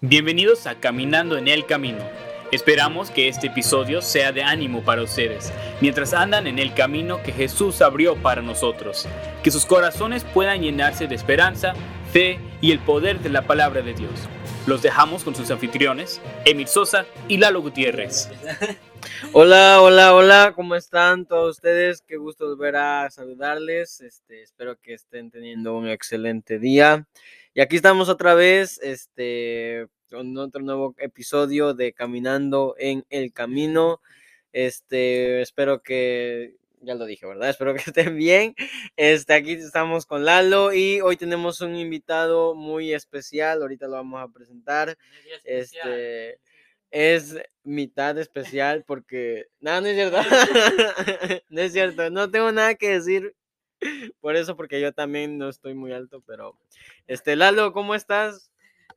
Bienvenidos a Caminando en el Camino. Esperamos que este episodio sea de ánimo para ustedes, mientras andan en el camino que Jesús abrió para nosotros. Que sus corazones puedan llenarse de esperanza, fe y el poder de la palabra de Dios. Los dejamos con sus anfitriones, Emil Sosa y Lalo Gutiérrez. Hola, hola, hola, ¿cómo están todos ustedes? Qué gusto volver a saludarles. Este, espero que estén teniendo un excelente día. Y aquí estamos otra vez, este, con otro nuevo episodio de Caminando en el Camino. Este, espero que, ya lo dije, ¿verdad? Espero que estén bien. Este, aquí estamos con Lalo y hoy tenemos un invitado muy especial. Ahorita lo vamos a presentar. Este, es mitad especial porque, no, no es cierto. no es cierto. No tengo nada que decir por eso, porque yo también no estoy muy alto, pero, este, Lalo, ¿cómo estás?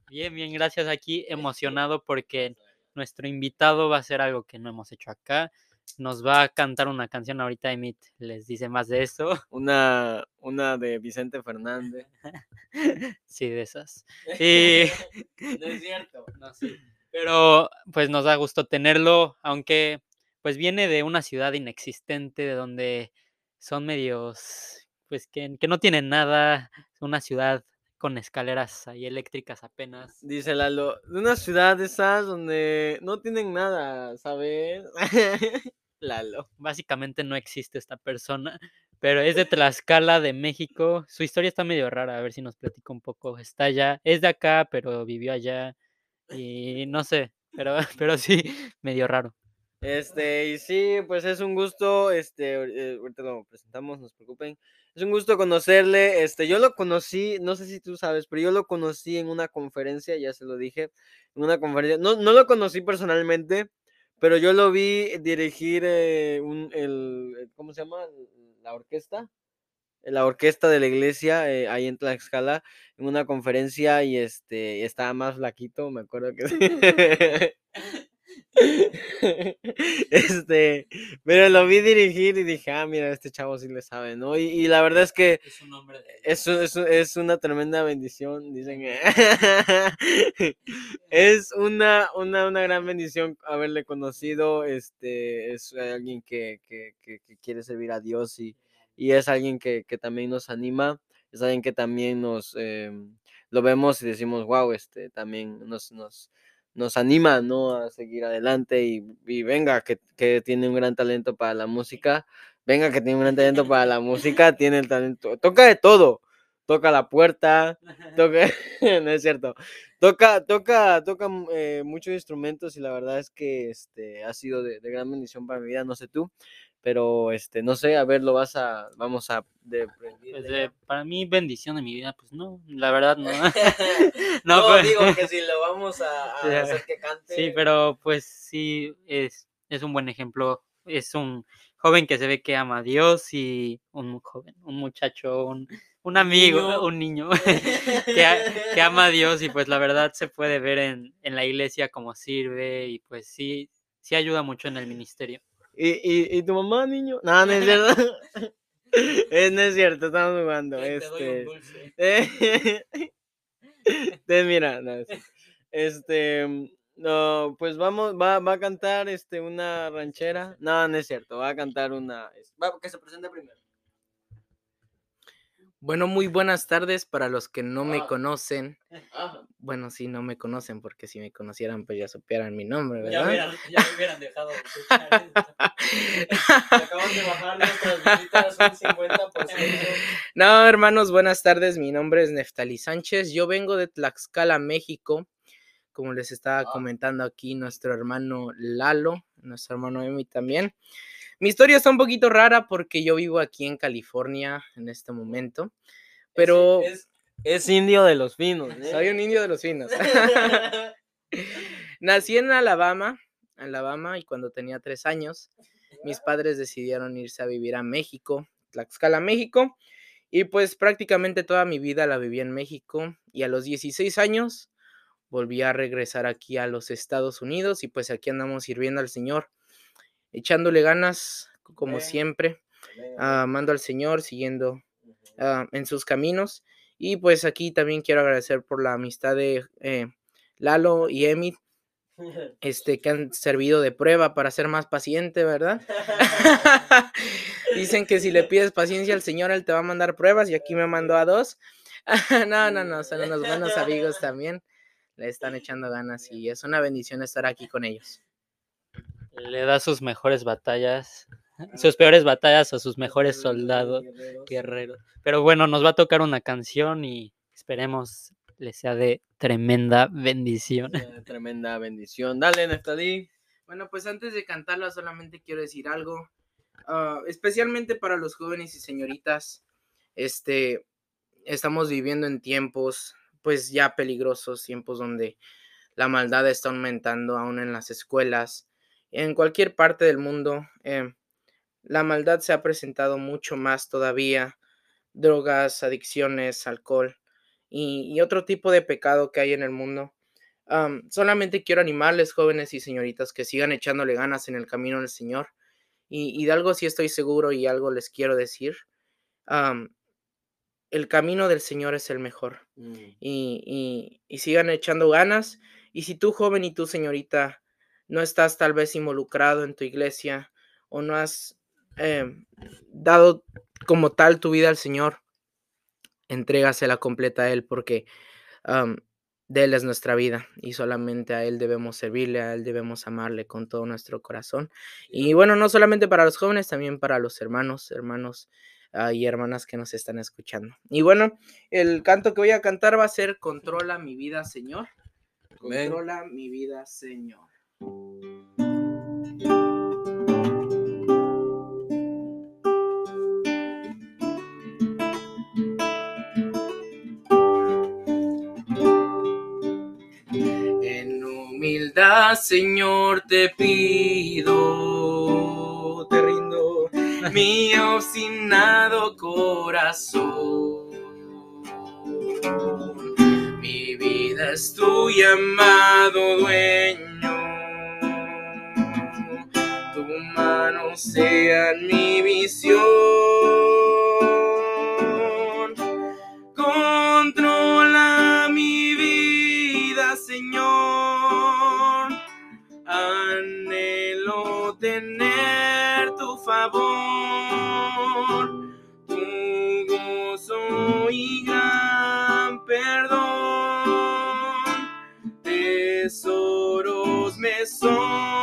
Bien, bien, gracias. Aquí emocionado porque nuestro invitado va a hacer algo que no hemos hecho acá. Nos va a cantar una canción ahorita, Emit les dice más de eso. Una, una de Vicente Fernández. sí, de esas. Y... no es cierto. No, sí. Pero pues nos da gusto tenerlo, aunque pues viene de una ciudad inexistente, de donde son medios, pues que, que no tienen nada, una ciudad con escaleras ahí eléctricas apenas. Dice Lalo, de una ciudad de esas donde no tienen nada, ¿sabes? Lalo. Básicamente no existe esta persona, pero es de Tlaxcala, de México. Su historia está medio rara, a ver si nos platica un poco. Está allá, es de acá, pero vivió allá. Y no sé, pero, pero sí, medio raro. Este, y sí, pues es un gusto, este, eh, ahorita lo presentamos, no se preocupen. Es un gusto conocerle, este, yo lo conocí, no sé si tú sabes, pero yo lo conocí en una conferencia, ya se lo dije, en una conferencia, no, no lo conocí personalmente, pero yo lo vi dirigir eh, un, el, ¿cómo se llama? La orquesta, la orquesta de la iglesia eh, ahí en Tlaxcala en una conferencia y este estaba más flaquito, me acuerdo que este, pero lo vi dirigir y dije, ah, mira, este chavo sí le sabe, ¿no? Y, la verdad es que es, un hombre es, es, una tremenda bendición, dicen. es una, una, una gran bendición haberle conocido, este, es alguien que, que, que, que quiere servir a Dios y, y es alguien que, también nos anima, es alguien que también nos em, lo vemos y decimos, wow, este también nos, nos, nos anima ¿no? a seguir adelante y, venga, que, tiene un gran talento para la música, venga, que tiene un gran talento para la música, tiene el talento, toca de todo, toca la puerta, toca, no es cierto, toca, toca, toca eh, muchos instrumentos y la verdad es que este, ha sido de, de gran bendición para mi vida, no sé tú, pero este no sé a ver lo vas a vamos a de, pues para mí bendición de mi vida pues no la verdad no. No, pues. digo que si lo vamos a, hacer que cante. sí pero pues sí es es un buen ejemplo es un joven que se ve que ama a Dios y un joven un muchacho un, un amigo un niño que, que, ama a Dios y pues la verdad se puede ver en, en la iglesia cómo sirve y pues sí sí ayuda mucho en el ministerio ¿Y, y, y tu mamá, niño? No, no es cierto. es, no es cierto, estamos jugando. Te este. Te mira, no, este. No, pues vamos, va, va a cantar este una ranchera. No, no es cierto, va a cantar una. Va, que se presente primero. Bueno, muy buenas tardes para los que no me ah. conocen. Bueno, sí, no me conocen, porque si me conocieran, pues ya supieran mi nombre, ¿verdad? Ya, hubieran, ya me hubieran dejado de Acaban de bajar nuestras visitas un 50%. No, hermanos, buenas tardes. Mi nombre es Neftali Sánchez. Yo vengo de Tlaxcala, México. Como les estaba ah. comentando aquí, nuestro hermano Lalo, nuestro hermano Emi también. Mi historia está un poquito rara porque yo vivo aquí en California en este momento, pero... Es, indio de los finos. ¿eh? Soy un indio de los finos. Nací en Alabama, Alabama, y cuando tenía tres años, mis padres decidieron irse a vivir a México, Tlaxcala, México, y pues prácticamente toda mi vida la viví en México, y a los 16 años volví a regresar aquí a los Estados Unidos, y pues aquí andamos sirviendo al Señor echándole ganas, como siempre, amando al Señor, siguiendo ah, en sus caminos. Y pues aquí también quiero agradecer por la amistad de eh, Lalo y Emit, este, que han servido de prueba para ser más paciente, ¿verdad? Dicen que si le pides paciencia al Señor, Él te va a mandar pruebas y aquí me mandó a dos. no, no, no, son unos buenos amigos también. Le están echando ganas y es una bendición estar aquí con ellos. Le da sus mejores batallas, sus peores batallas a sus mejores soldados, guerreros. Pero bueno, nos va a tocar una canción y esperemos le sea de tremenda bendición. Tremenda bendición. Dale, Neftali. Bueno, pues antes de cantarla solamente quiero decir algo, ah, especialmente para los jóvenes y señoritas, este, estamos viviendo en tiempos pues ya peligrosos, tiempos donde la maldad está aumentando aún en las escuelas, en cualquier parte del mundo. Eh, la maldad se ha presentado mucho más todavía, drogas, adicciones, alcohol y, otro tipo de pecado que hay en el mundo. solamente quiero animarles, jóvenes y señoritas, que sigan echándole ganas en el camino del Señor. Y, de algo sí estoy seguro y algo les quiero decir. el camino del Señor es el mejor. Mm. Y, y, sigan echando ganas. Y si tú, joven y tú, señorita, no estás tal vez involucrado en tu iglesia o no has em, dado como tal tu vida al Señor, entrégasela completa a Él porque de Él es nuestra vida y solamente a Él debemos servirle, a Él debemos amarle con todo nuestro corazón. Y bueno, no solamente para los jóvenes, también para los hermanos, hermanos ah, y hermanas que nos están escuchando. Y bueno, el canto que voy a cantar va a ser Controla mi vida, Señor. Controla mi vida, Señor. Señor, te pido, te rindo mi obstinado corazón. Mi vida es tu llamado dueño, tu mano sea mi visión. Controla mi vida, Señor anhelo tener tu favor, tu gozo y gran perdón, tesoros me son.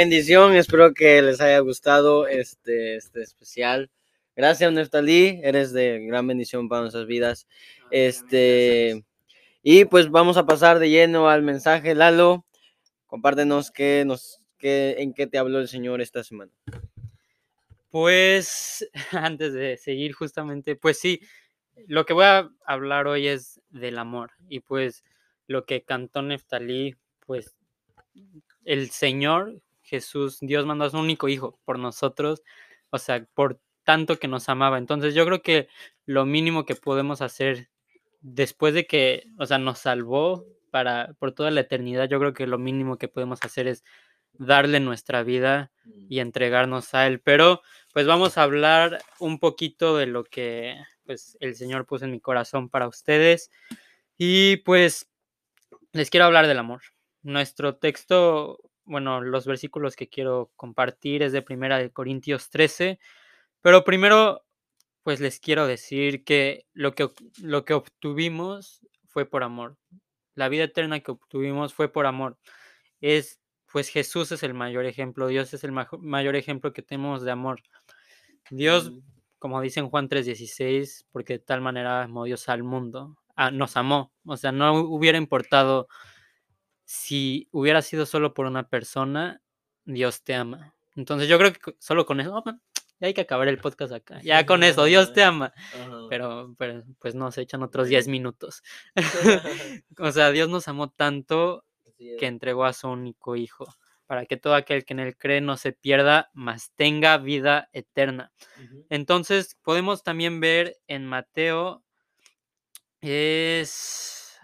Bendición. Espero que les haya gustado este, este especial. Gracias, Neftalí. Eres de gran bendición para nuestras vidas. Este, y pues vamos a pasar de lleno al mensaje. Lalo, compártenos qué nos, qué, en qué te habló el Señor esta semana. Pues antes de seguir justamente, pues sí, lo que voy a hablar hoy es del amor y pues lo que cantó Neftalí, pues el Señor Jesús, Dios mandó a su único hijo por nosotros, o sea, por tanto que nos amaba. Entonces yo creo que lo mínimo que podemos hacer después de que, o sea, nos salvó para por toda la eternidad, yo creo que lo mínimo que podemos hacer es darle nuestra vida y entregarnos a él. Pero pues vamos a hablar un poquito de lo que pues el Señor puso en mi corazón para ustedes. Y pues les quiero hablar del amor. Nuestro texto, bueno, los versículos que quiero compartir es de Primera de Corintios 13, pero primero pues les quiero decir que lo que lo que obtuvimos fue por amor. La vida eterna que obtuvimos fue por amor. Es pues Jesús es el mayor ejemplo, Dios es el mayor ejemplo que tenemos de amor. Dios, como dice en Juan 3:16, porque de tal manera amó Dios al mundo, ah, nos amó, o sea, no hubiera importado si hubiera sido solo por una persona, Dios te ama. Entonces yo creo que solo con eso, ya hay que acabar el podcast acá. Ya con eso, Dios te ama. Pero, pero pues no, se echan otros 10 minutos. o sea, Dios nos amó tanto que entregó a su único hijo, para que todo aquel que en él cree no se pierda, mas tenga vida eterna. Entonces, podemos también ver en Mateo, es,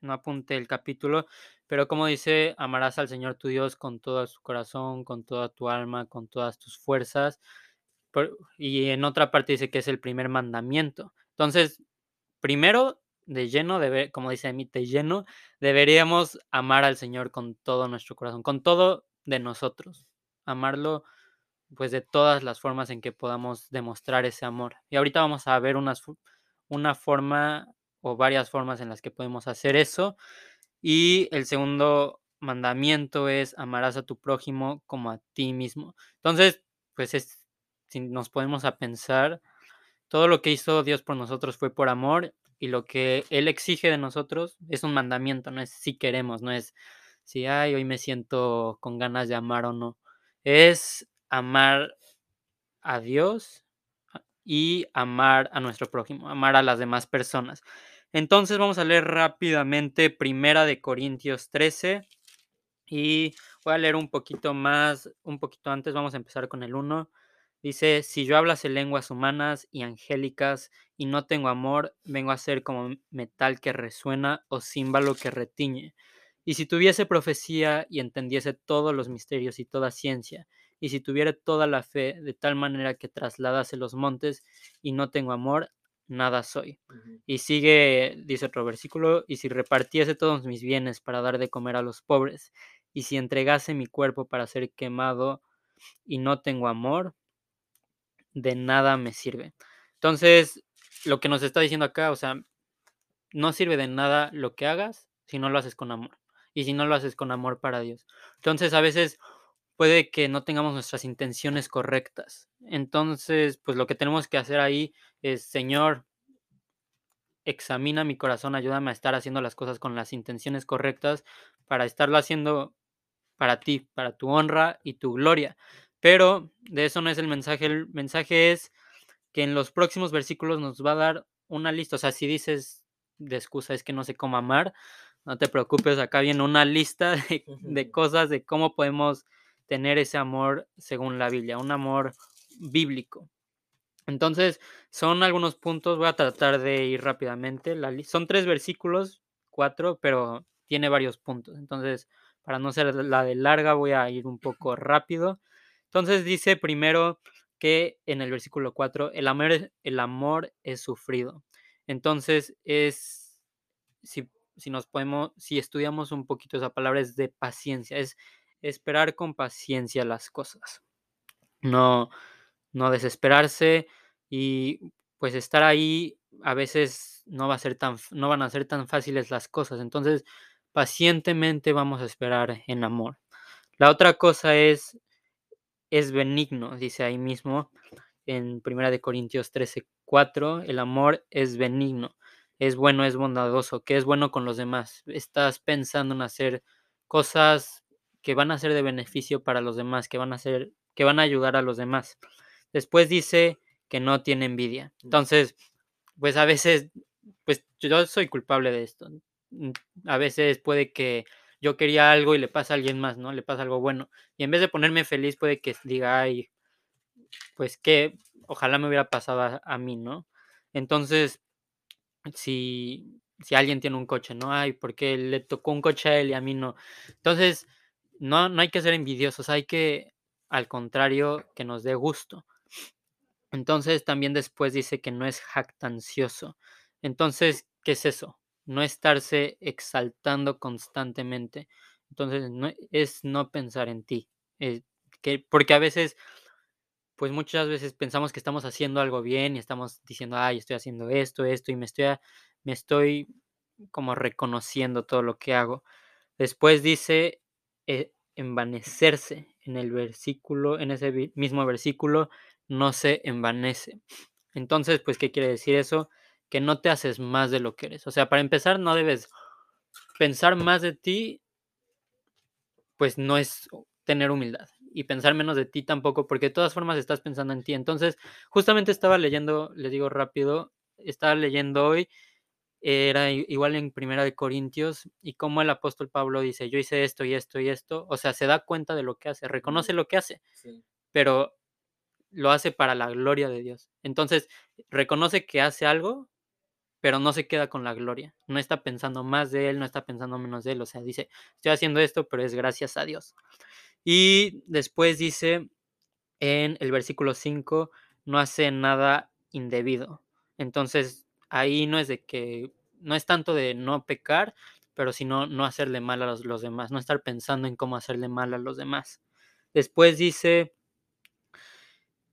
no apunte el capítulo, pero como dice, amarás al Señor tu Dios con todo su corazón, con toda tu alma, con todas tus fuerzas. y en otra parte dice que es el primer mandamiento. Entonces, primero de lleno, debe, como dice mí, de lleno, deberíamos amar al Señor con todo nuestro corazón, con todo de nosotros. Amarlo, pues, de todas las formas en que podamos demostrar ese amor. Y ahorita vamos a ver unas, una forma o varias formas en las que podemos hacer eso. Y el segundo mandamiento es amarás a tu prójimo como a ti mismo. Entonces, pues, es, si nos podemos a pensar, todo lo que hizo Dios por nosotros fue por amor y lo que Él exige de nosotros es un mandamiento, no es si queremos, no es si, ay, hoy me siento con ganas de amar o no. Es amar a Dios y amar a nuestro prójimo, amar a las demás personas. Entonces vamos a leer rápidamente Primera de Corintios 13 y voy a leer un poquito más, un poquito antes, vamos a empezar con el 1. Dice, si yo hablase lenguas humanas y angélicas y no tengo amor, vengo a ser como metal que resuena o címbalo que retiñe. Y si tuviese profecía y entendiese todos los misterios y toda ciencia, y si tuviera toda la fe de tal manera que trasladase los montes y no tengo amor, nada soy. Y sigue, dice otro versículo, y si repartiese todos mis bienes para dar de comer a los pobres, y si entregase mi cuerpo para ser quemado y no tengo amor, de nada me sirve. Entonces, lo que nos está diciendo acá, o sea, no sirve de nada lo que hagas si no lo haces con amor. Y si no lo haces con amor para Dios. Entonces, a veces puede que no tengamos nuestras intenciones correctas. Entonces, pues lo que tenemos que hacer ahí es, Señor, examina mi corazón, ayúdame a estar haciendo las cosas con las intenciones correctas para estarlo haciendo para ti, para tu honra y tu gloria. Pero de eso no es el mensaje. El mensaje es que en los próximos versículos nos va a dar una lista. O sea, si dices de excusa es que no sé cómo amar, no te preocupes, acá viene una lista de, cosas de cómo podemos tener ese amor según la Biblia, un amor bíblico. Entonces, son algunos puntos, voy a tratar de ir rápidamente. son tres versículos, cuatro, pero tiene varios puntos. Entonces, para no ser la de larga, voy a ir un poco rápido. Entonces dice primero que en el versículo 4, el amor, el amor es sufrido. Entonces es, si, si, nos podemos, si estudiamos un poquito esa palabra, es de paciencia, es esperar con paciencia las cosas. No, no desesperarse y pues estar ahí a veces no va a ser tan, no van a ser tan fáciles las cosas. Entonces, pacientemente vamos a esperar en amor. La otra cosa es, es benigno, dice ahí mismo en 1 de Corintios 13, 4, el amor es benigno, es bueno, es bondadoso, que es bueno con los demás. Estás pensando en hacer cosas que van a ser de beneficio para los demás, que van a ser, que van a ayudar a los demás. Después dice que no tiene envidia. Entonces, pues a veces, pues yo soy culpable de esto. Mm, a veces puede que yo quería algo y le pasa a alguien más, ¿no? Le pasa algo bueno. Y en vez de ponerme feliz, puede que diga, ay, pues que ojalá me hubiera pasado a, a mí, ¿no? Entonces, si, si alguien tiene un coche, ¿no? Ay, porque le tocó un coche a él y a mí no. Entonces, no, no hay que ser envidiosos, hay que, al contrario, que nos dé gusto. Entonces, también después dice que no es jactancioso. Entonces, ¿qué es eso? No estarse exaltando constantemente. Entonces, no, es no pensar en ti. eh, que, porque a veces, pues muchas veces pensamos que estamos haciendo algo bien y estamos diciendo, ay, estoy haciendo esto, esto, y me estoy, me estoy como reconociendo todo lo que hago. Después dice envanecerse en el versículo, en ese mismo versículo, no se envanece. Entonces, pues, ¿qué quiere decir eso? Que no te haces más de lo que eres. O sea, para empezar, no debes pensar más de ti, pues no es tener humildad. Y pensar menos de ti tampoco, porque de todas formas estás pensando en ti. Entonces, justamente estaba leyendo, les digo rápido, estaba leyendo hoy, era igual en Primera de Corintios, y como el apóstol Pablo dice, yo hice esto y esto y esto, o sea, se da cuenta de lo que hace, reconoce lo que hace, Sí. pero lo hace para la gloria de Dios. Entonces, reconoce que hace algo, pero no se queda con la gloria. No está pensando más de él, no está pensando menos de él. O sea, dice, estoy haciendo esto, pero es gracias a Dios. Y después dice en el versículo 5, no hace nada indebido. Entonces, ahí no es de que, no es tanto de no pecar, pero sino no hacerle mal a los, demás, no estar pensando en cómo hacerle mal a los demás. Después dice,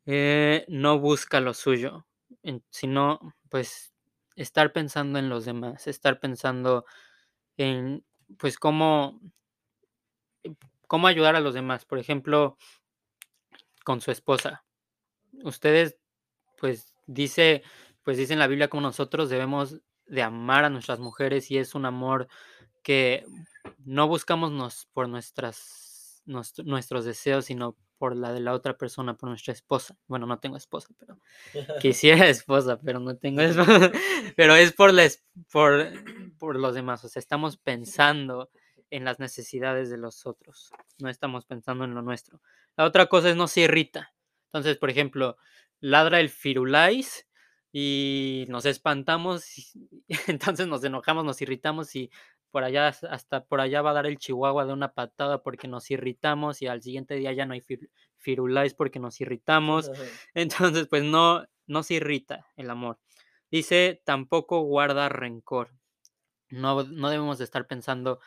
eh, no busca lo suyo, sino pues estar pensando en los demás, estar pensando en pues cómo, cómo ayudar a los demás. Por ejemplo, con su esposa. Ustedes pues dice, pues dice en la Biblia como nosotros debemos de amar a nuestras mujeres y es un amor que no buscamos nos, por nuestras, nuestro- nuestros deseos, sino por la de la otra persona, por nuestra esposa. Bueno, no tengo esposa, pero quisiera esposa, pero no tengo esposa. Pero es por, la es- por, por los demás. O sea, estamos pensando en las necesidades de los otros. No estamos pensando en lo nuestro. La otra cosa es no se irrita. Entonces, por ejemplo, ladra el firulais y nos espantamos, entonces nos enojamos, nos irritamos y por allá, hasta por allá va a dar el chihuahua de una patada porque nos irritamos y al siguiente día ya no hay fir- firulais porque nos irritamos. Entonces, pues no, no se irrita el amor. Dice, tampoco guarda rencor. No, no debemos de estar pensando,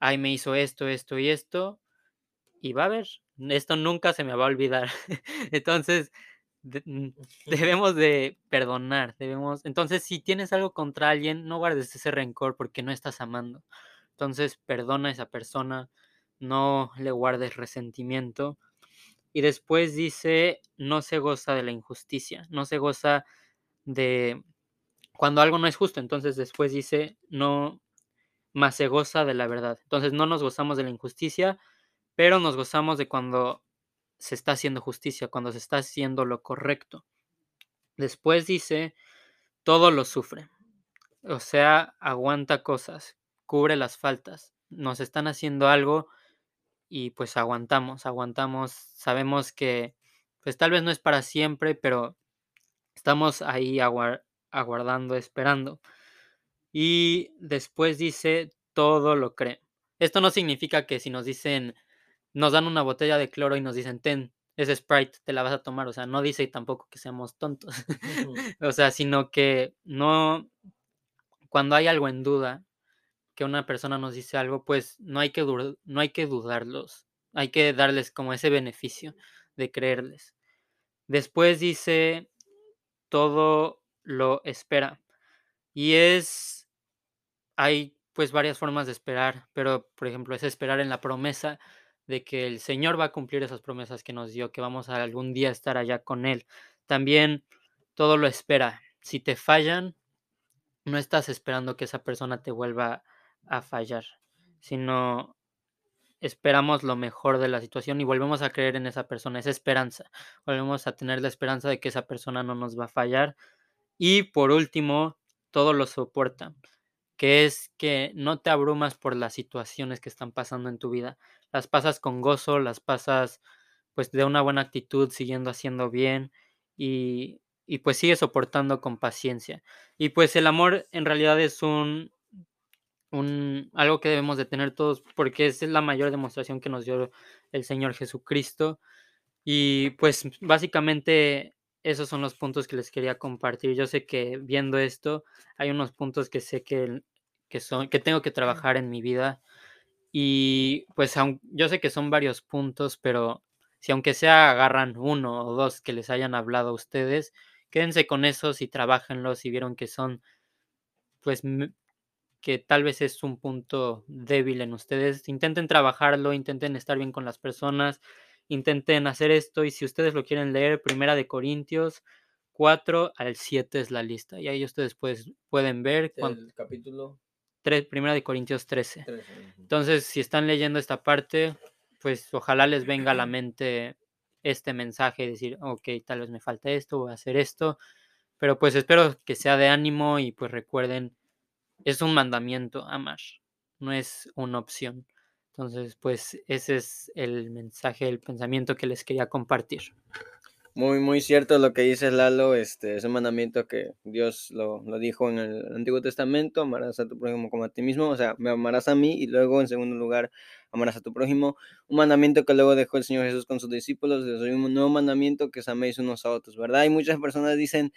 ay, me hizo esto, esto y esto, y va a ver, esto nunca se me va a olvidar. Entonces, de- debemos de perdonar, debemos, entonces si tienes algo contra alguien, no guardes ese rencor porque no estás amando. Entonces, perdona a esa persona, no le guardes resentimiento. Y después dice, no se goza de la injusticia, no se goza de cuando algo no es justo. Entonces después dice, no, más se goza de la verdad. Entonces no nos gozamos de la injusticia, pero nos gozamos de cuando se está haciendo justicia, cuando se está haciendo lo correcto. Después dice, todo lo sufre. O sea, aguanta cosas, cubre las faltas. Nos están haciendo algo y pues aguantamos, aguantamos. Sabemos que pues tal vez no es para siempre, pero estamos ahí aguar- aguardando, esperando. Y después dice, todo lo cree. Esto no significa que si nos dicen, nos dan una botella de cloro y nos dicen, ten, es Sprite, te la vas a tomar. O sea, no dice tampoco que seamos tontos. o sea, sino que no, cuando hay algo en duda, que una persona nos dice algo, pues no hay que, no hay que dudarlos. Hay que darles como ese beneficio de creerles. Después dice, todo lo espera. Y es, hay pues varias formas de esperar, pero por ejemplo es esperar en la promesa de que el Señor va a cumplir esas promesas que nos dio, que vamos a algún día estar allá con Él. También todo lo espera. Si te fallan, no estás esperando que esa persona te vuelva a fallar, sino esperamos lo mejor de la situación y volvemos a creer en esa persona, esa esperanza. Volvemos a tener la esperanza de que esa persona no nos va a fallar. Y por último, todo lo soporta, que es que no te abrumas por las situaciones que están pasando en tu vida. Las pasas con gozo, las pasas pues de una buena actitud, siguiendo haciendo bien y, y pues sigue soportando con paciencia. Y pues el amor en realidad es un, un, algo que debemos de tener todos porque es la mayor demostración que nos dio el Señor Jesucristo. Y pues básicamente esos son los puntos que les quería compartir. Yo sé que viendo esto hay unos puntos que sé que, que, son, que tengo que trabajar en mi vida. Y pues yo sé que son varios puntos, pero si aunque sea agarran uno o dos que les hayan hablado a ustedes, quédense con esos y trabajenlos y vieron que son pues que tal vez es un punto débil en ustedes, intenten trabajarlo, intenten estar bien con las personas, intenten hacer esto y si ustedes lo quieren leer, Primera de Corintios 4 al 7 es la lista y ahí ustedes pues, pueden ver el capítulo 3, Primera de Corintios 13. Entonces, si están leyendo esta parte, pues ojalá les venga a la mente este mensaje decir, ok, tal vez me falta esto, voy a hacer esto, pero pues espero que sea de ánimo y pues recuerden es un mandamiento amar, no es una opción. Entonces, pues ese es el mensaje, el pensamiento que les quería compartir. Muy, muy cierto lo que dice Lalo, este es un mandamiento que Dios lo, lo, dijo en el Antiguo Testamento, amarás a tu prójimo como a ti mismo, o sea, me amarás a mí y luego en segundo lugar amarás a tu prójimo, un mandamiento que luego dejó el Señor Jesús con sus discípulos, es un nuevo mandamiento que os améis unos a otros, ¿verdad? Y muchas personas dicen,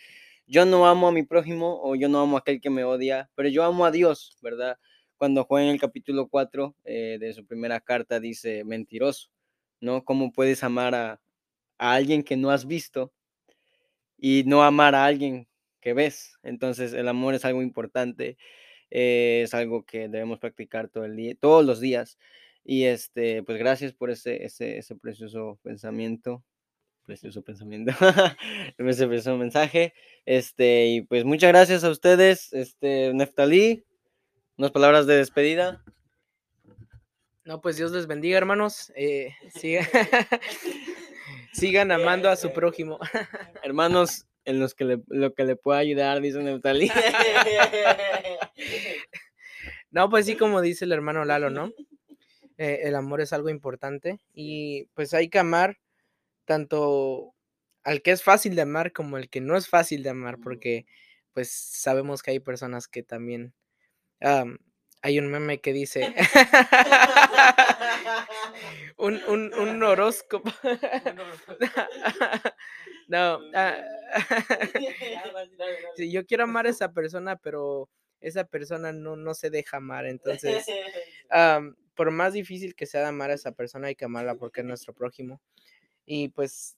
yo no amo a mi prójimo o yo no amo a aquel que me odia, pero yo amo a Dios, ¿verdad? Cuando Juan en el capítulo 4 eh, de su primera carta dice, mentiroso, ¿no? ¿Cómo puedes amar a, alguien que no has visto y no amar a alguien que ves? Entonces el amor es algo importante, eh, es algo que debemos practicar todo el día, todos los días. Y este, pues gracias por ese, ese, ese precioso pensamiento precioso pensamiento, ese precioso mensaje. Este, y pues muchas gracias a ustedes, este, Neftalí, unas palabras de despedida. No, pues Dios les bendiga, hermanos. Eh, sigan, amando a su prójimo. hermanos, en los que le, lo que le pueda ayudar, dice Neftalí. no, pues sí, como dice el hermano Lalo, ¿no? Eh, el amor es algo importante y pues hay que amar tanto al que es fácil de amar como el que no es fácil de amar, porque pues sabemos que hay personas que también... hay un meme que dice un, un, un, horóscopo. no, yo quiero amar a esa persona, pero esa persona no, no se deja amar. Entonces, por más difícil que sea de amar a esa persona, hay que amarla porque es nuestro prójimo. Y pues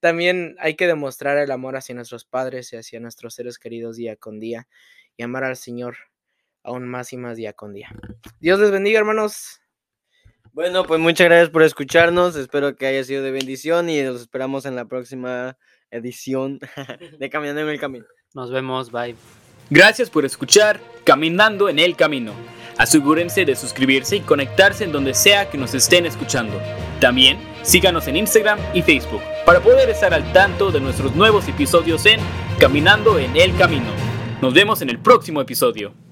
también hay que demostrar el amor hacia nuestros padres y hacia nuestros seres queridos día con día y amar al Señor aún más y más día con día. Dios les bendiga, hermanos. Bueno, pues muchas gracias por escucharnos. Espero que haya sido de bendición y los esperamos en la próxima edición de Caminando en el Camino. Nos vemos, bye. Gracias por escuchar Caminando en el Camino. Asegúrense de suscribirse y conectarse en donde sea que nos estén escuchando. También síganos en Instagram y Facebook para poder estar al tanto de nuestros nuevos episodios en Caminando en el Camino. Nos vemos en el próximo episodio.